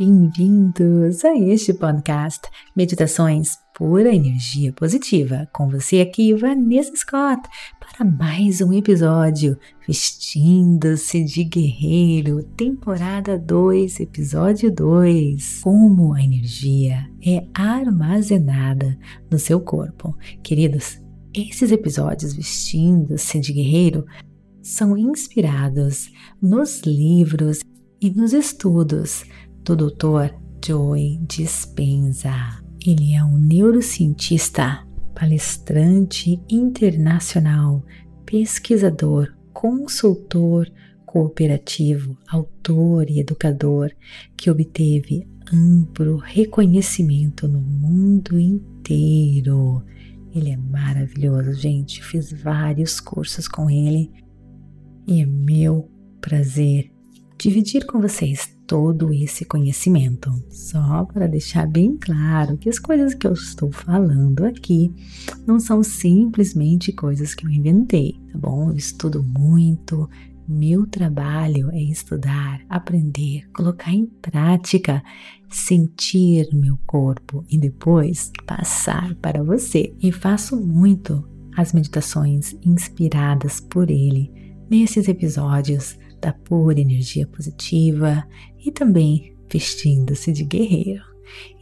Bem-vindos a este podcast Meditações Pura Energia Positiva. Com você aqui, Vanessa Scott, para mais um episódio Vestindo-se de Guerreiro, temporada 2, episódio 2. Como a energia é armazenada no seu corpo. Queridos, esses episódios Vestindo-se de Guerreiro são inspirados nos livros e nos estudos do Dr. Joy Dispenza. Ele é um neurocientista, palestrante internacional, pesquisador, consultor cooperativo, autor e educador que obteve amplo reconhecimento no mundo inteiro. Ele é maravilhoso, gente. Fiz vários cursos com ele e é meu prazer dividir com vocês todo esse conhecimento. Só para deixar bem claro que as coisas que eu estou falando aqui não são simplesmente coisas que eu inventei, tá bom? Eu estudo muito, meu trabalho é estudar, aprender, colocar em prática, sentir meu corpo e depois passar para você. E faço muito as meditações inspiradas por ele nesses episódios da pura energia positiva e também vestindo-se de guerreiro.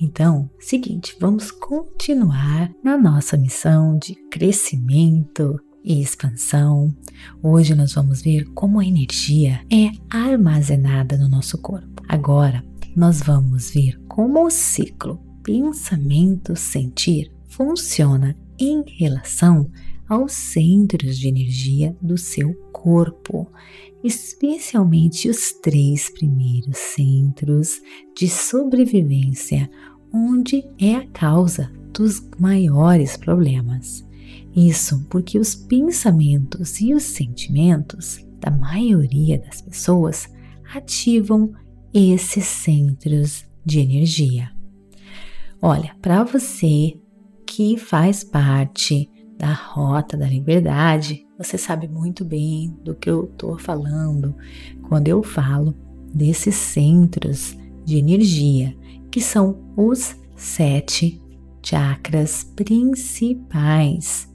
Então, seguinte, vamos continuar na nossa missão de crescimento e expansão. Hoje nós vamos ver como a energia é armazenada no nosso corpo. Agora, nós vamos ver como o ciclo pensamento-sentir funciona em relação aos centros de energia do seu corpo, especialmente os três primeiros centros de sobrevivência, onde é a causa dos maiores problemas. Isso porque os pensamentos e os sentimentos da maioria das pessoas ativam esses centros de energia. Olha, para você que faz parte da Rota da Liberdade, você sabe muito bem do que eu estou falando quando eu falo desses centros de energia, que são os sete chakras principais.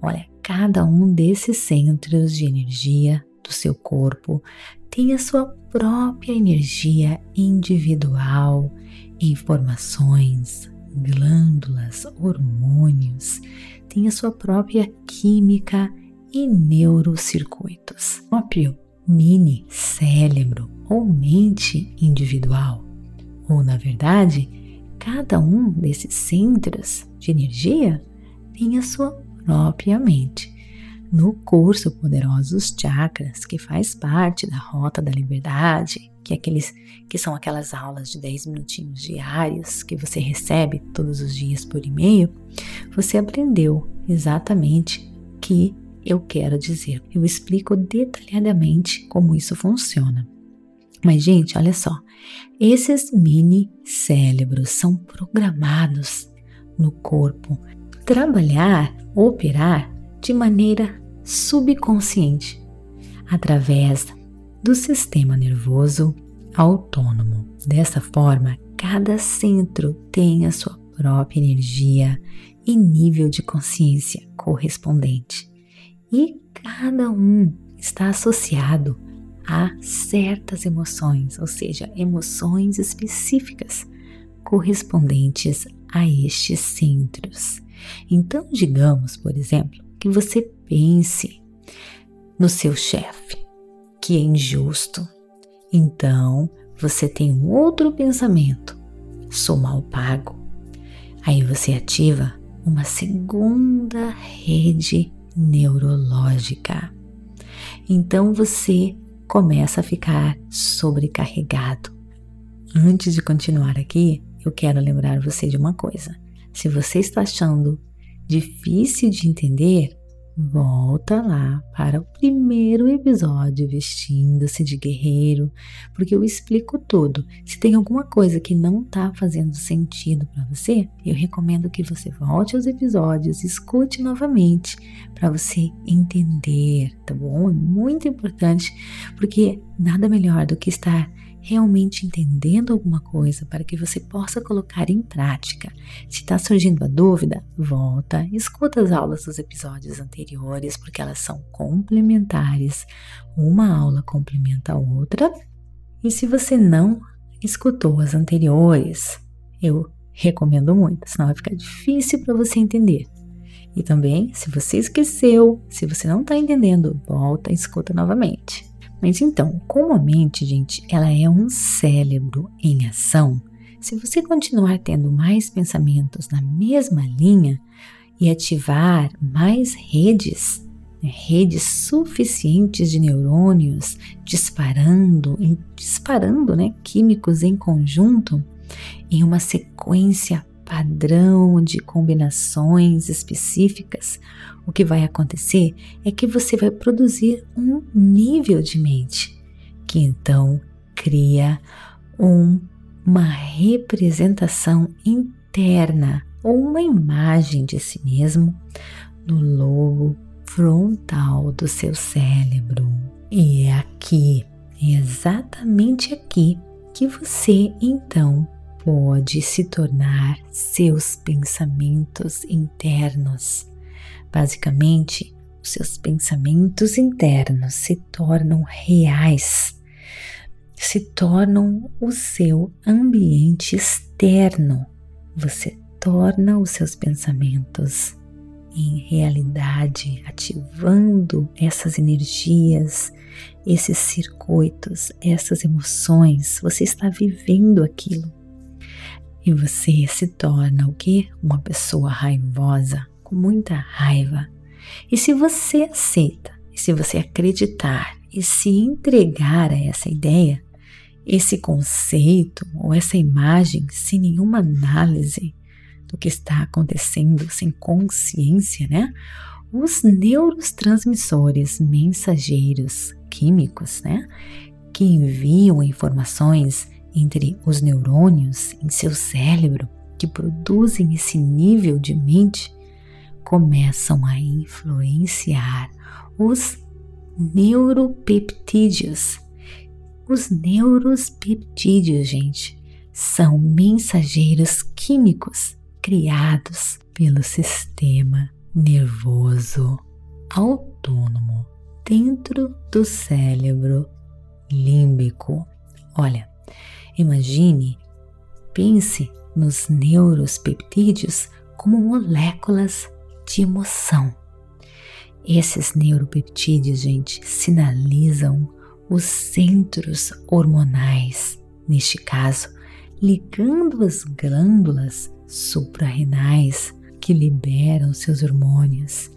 Olha, cada um desses centros de energia do seu corpo tem a sua própria energia individual, informações, glândulas, hormônios, tem a sua própria química e neurocircuitos. O próprio mini cérebro ou mente individual, ou na verdade, cada um desses centros de energia tem a sua própria mente. No curso Poderosos Chakras, que faz parte da Rota da Liberdade, que, é aqueles, que são aquelas aulas de 10 minutinhos diários que você recebe todos os dias por e-mail, você aprendeu exatamente que eu quero dizer. Eu explico detalhadamente como isso funciona. Mas, gente, olha só, esses mini cérebros são programados no corpo trabalhar, operar de maneira subconsciente através do sistema nervoso autônomo. Dessa forma, cada centro tem a sua própria energia e nível de consciência correspondente. E cada um está associado a certas emoções, ou seja, emoções específicas correspondentes a estes centros. Então, digamos, por exemplo, que você pense no seu chefe que é injusto. Então você tem um outro pensamento: sou mal pago. Aí você ativa uma segunda rede neurológica. Então você começa a ficar sobrecarregado. Antes de continuar aqui, eu quero lembrar você de uma coisa. Se você está achando difícil de entender, volta lá para o primeiro episódio vestindo-se de guerreiro, porque eu explico tudo. Se tem alguma coisa que não está fazendo sentido para você, eu recomendo que você volte aos episódios, escute novamente para você entender, tá bom? É muito importante, porque nada melhor do que estar realmente entendendo alguma coisa para que você possa colocar em prática. Se está surgindo a dúvida, volta, escuta as aulas dos episódios anteriores, porque elas são complementares. Uma aula complementa a outra. E se você não escutou as anteriores, eu recomendo muito, senão vai ficar difícil para você entender. E também, se você esqueceu, se você não está entendendo, volta e escuta novamente. Mas então, como a mente, gente, ela é um cérebro em ação, se você continuar tendo mais pensamentos na mesma linha e ativar mais redes, né, redes suficientes de neurônios disparando, disparando, né, químicos em conjunto, em uma sequência padrão de combinações específicas, o que vai acontecer é que você vai produzir um nível de mente, que então cria um, uma representação interna ou uma imagem de si mesmo no lobo frontal do seu cérebro. E é aqui, exatamente aqui, que você então pode se tornar seus pensamentos internos. Basicamente, os seus pensamentos internos se tornam reais, se tornam o seu ambiente externo. Você torna os seus pensamentos em realidade, ativando essas energias, esses circuitos, essas emoções. Você está vivendo aquilo e você se torna o que? Uma pessoa raivosa, com muita raiva. E se você aceita, e se você acreditar e se entregar a essa ideia, esse conceito ou essa imagem sem nenhuma análise do que está acontecendo, sem consciência, né? Os neurotransmissores mensageiros químicos, né? Que enviam informações entre os neurônios em seu cérebro que produzem esse nível de mente começam a influenciar os neuropeptídeos. Os neuropeptídeos, gente, são mensageiros químicos criados pelo sistema nervoso autônomo dentro do cérebro límbico. Olha, Imagine, pense nos neuropeptídeos como moléculas de emoção. Esses neuropeptídeos, gente, sinalizam os centros hormonais, neste caso, ligando as glândulas suprarrenais que liberam seus hormônios.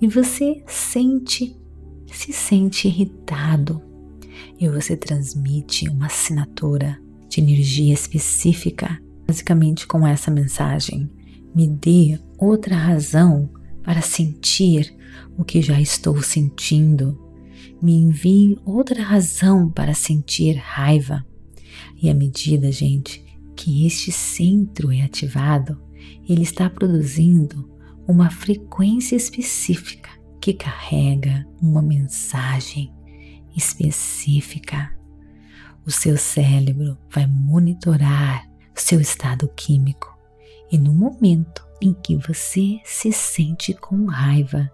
E você sente, se sente irritado, e você transmite uma assinatura de energia específica, basicamente com essa mensagem: me dê outra razão para sentir o que já estou sentindo. Me envie outra razão para sentir raiva. E à medida, gente, que este centro é ativado, ele está produzindo uma frequência específica que carrega uma mensagem específica o seu cérebro vai monitorar seu estado químico. E no momento em que você se sente com raiva,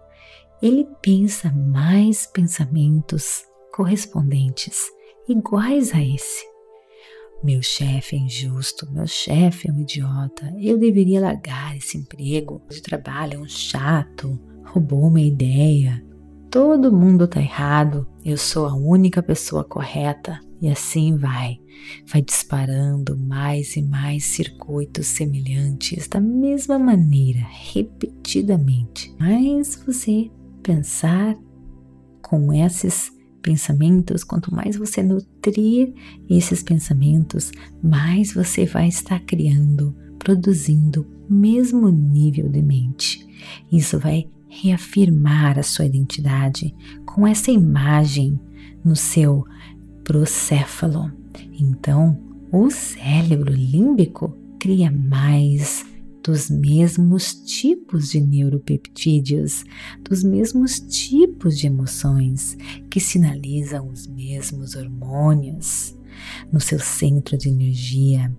ele pensa mais pensamentos correspondentes iguais a esse. Meu chefe é injusto, meu chefe é um idiota, eu deveria largar esse emprego de trabalho, é um chato, roubou minha ideia, todo mundo tá errado, eu sou a única pessoa correta, e assim vai, vai disparando mais e mais circuitos semelhantes da mesma maneira, repetidamente. Mas você pensar com esses pensamentos, quanto mais você nutrir esses pensamentos, mais você vai estar criando, produzindo o mesmo nível de mente. Isso vai reafirmar a sua identidade com essa imagem no seu procéfalo. Então, o cérebro límbico cria mais dos mesmos tipos de neuropeptídeos, dos mesmos tipos de emoções que sinalizam os mesmos hormônios no seu centro de energia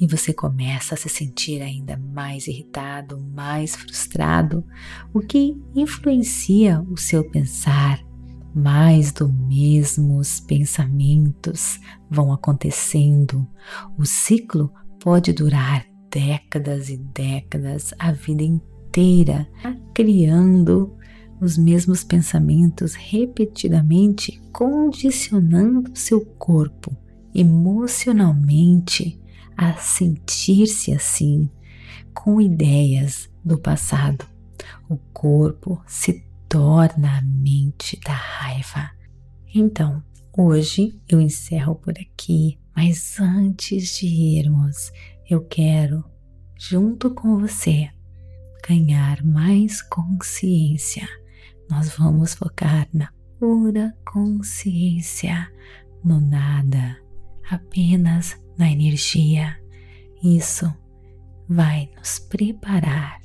e você começa a se sentir ainda mais irritado, mais frustrado, o que influencia o seu pensar. Mais do mesmos pensamentos vão acontecendo. O ciclo pode durar décadas e décadas, a vida inteira, criando os mesmos pensamentos repetidamente, condicionando seu corpo emocionalmente a sentir-se assim, com ideias do passado. O corpo se torna a mente da raiva. Então, hoje eu encerro por aqui, mas antes de irmos, eu quero, junto com você, ganhar mais consciência. Nós vamos focar na pura consciência, no nada, apenas na energia. Isso vai nos preparar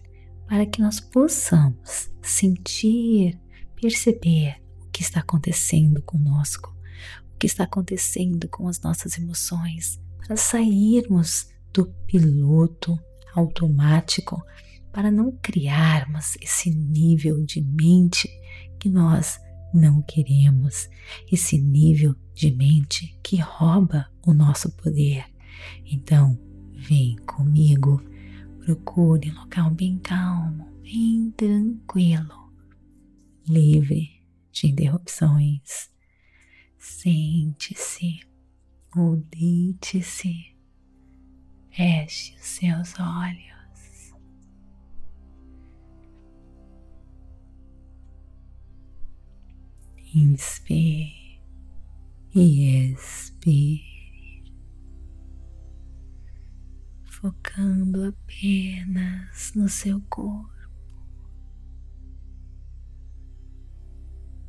para que nós possamos sentir, perceber o que está acontecendo conosco, o que está acontecendo com as nossas emoções, para sairmos do piloto automático para não criarmos esse nível de mente que nós não queremos, esse nível de mente que rouba o nosso poder. Então, vem comigo, procure um local bem calmo, bem tranquilo, livre de interrupções. Sente-se ou deite-se Feche os seus olhos. Inspire e expire, focando apenas no seu corpo,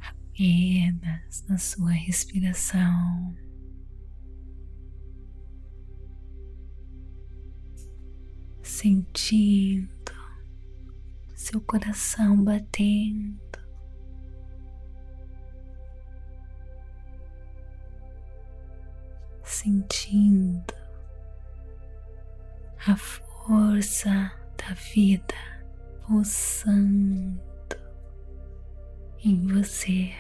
apenas na sua respiração. sentindo seu coração batendo. Sentindo a força da vida pulsando em você.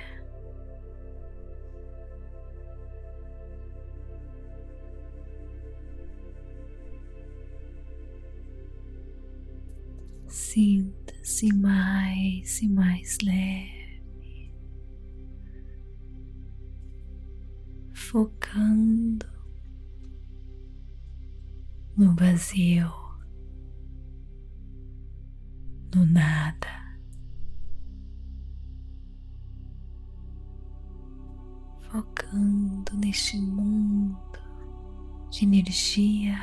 Sinta-se mais e mais leve, focando no vazio, no nada. Focando neste mundo de energia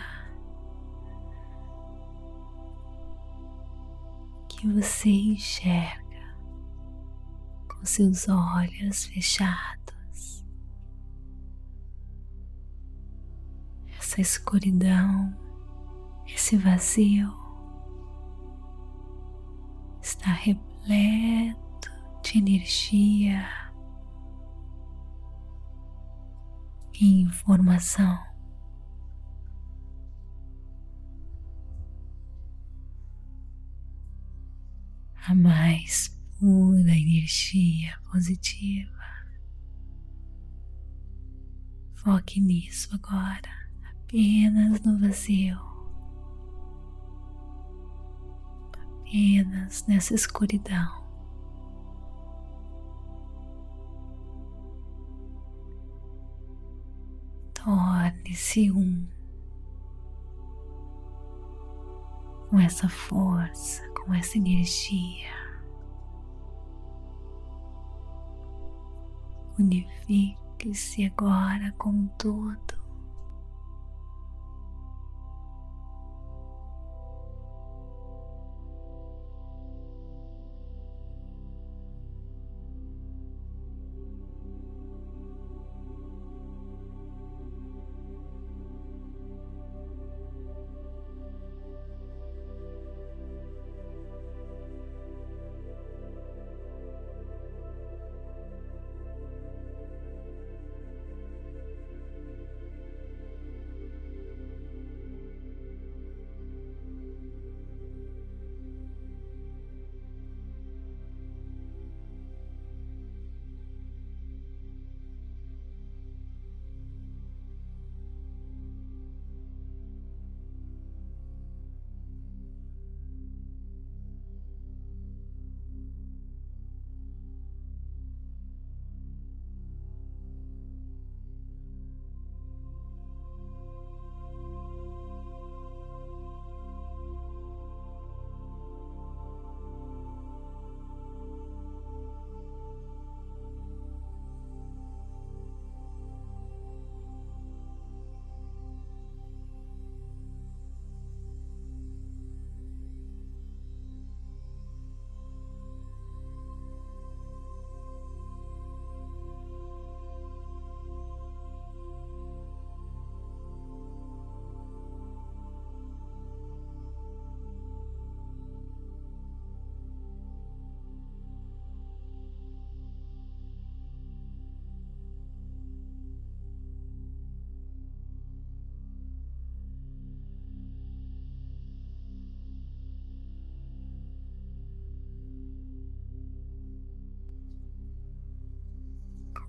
que você enxerga com seus olhos fechados. Essa escuridão, esse vazio está repleto de energia e informação. a mais pura energia positiva. Foque nisso agora, apenas no vazio, apenas nessa escuridão. Torne-se um com essa força com essa energia. Unifique-se agora com tudo.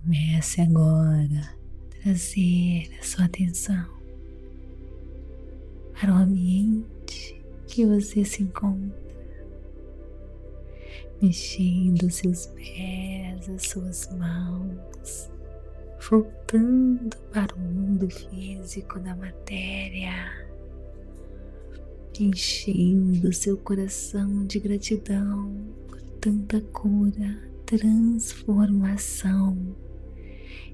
Comece agora a trazer a sua atenção para o ambiente que você se encontra, mexendo seus pés, as suas mãos, voltando para o mundo físico da matéria, enchendo seu coração de gratidão por tanta cura, transformação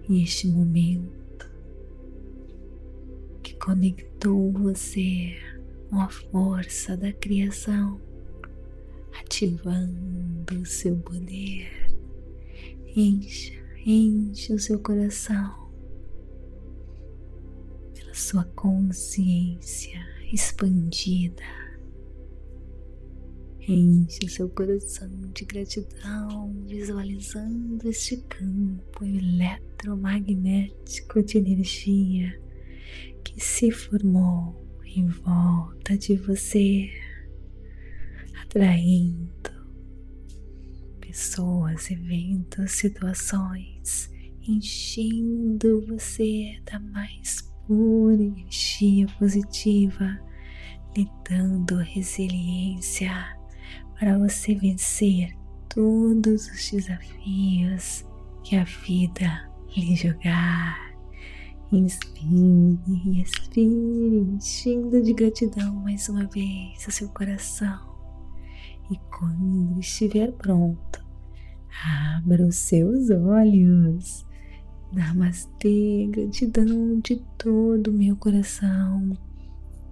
e este momento que conectou você com a força da criação, ativando o seu poder. Encha, enche o seu coração pela sua consciência expandida. Enche seu coração de gratidão, visualizando este campo eletromagnético de energia que se formou em volta de você, atraindo pessoas, eventos, situações, enchendo você da mais pura energia positiva, lhe dando resiliência para você vencer todos os desafios que a vida lhe jogar. Inspire expire, enchendo de gratidão mais uma vez o seu coração. E quando estiver pronto, abra os seus olhos Namastê, gratidão de todo o meu coração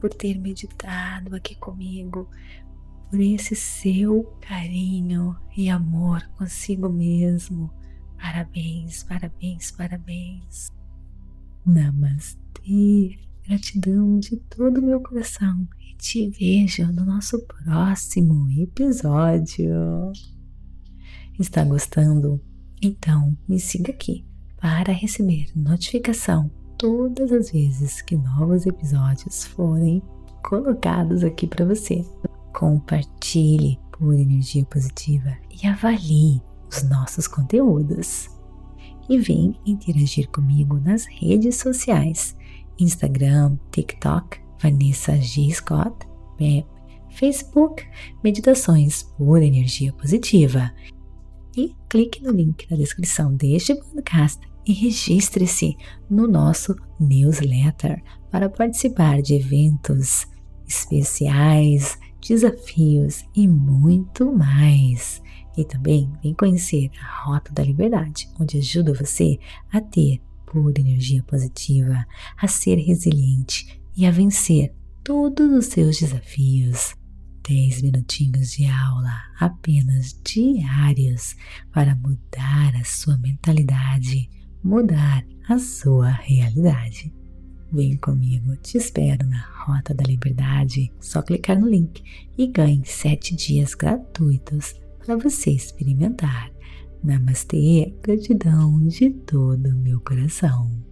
por ter meditado aqui comigo, por esse seu carinho e amor consigo mesmo. Parabéns, parabéns, parabéns. Namastê, gratidão de todo o meu coração e te vejo no nosso próximo episódio. Está gostando? Então me siga aqui para receber notificação todas as vezes que novos episódios forem colocados aqui para você. Compartilhe por energia positiva e avalie os nossos conteúdos. E vem interagir comigo nas redes sociais: Instagram, TikTok, Vanessa G. Scott, Facebook, Meditações por Energia Positiva. E clique no link na descrição deste podcast e registre-se no nosso newsletter para participar de eventos especiais, desafios e muito mais. E também vem conhecer a Rota da Liberdade, onde ajuda você a ter pura energia positiva, a ser resiliente e a vencer todos os seus desafios. 10 minutinhos de aula apenas diários para mudar a sua mentalidade mudar a sua realidade. Vem comigo, te espero na Rota da Liberdade. Só clicar no link e ganhe 7 dias gratuitos para você experimentar. Namastê, gratidão de todo o meu coração.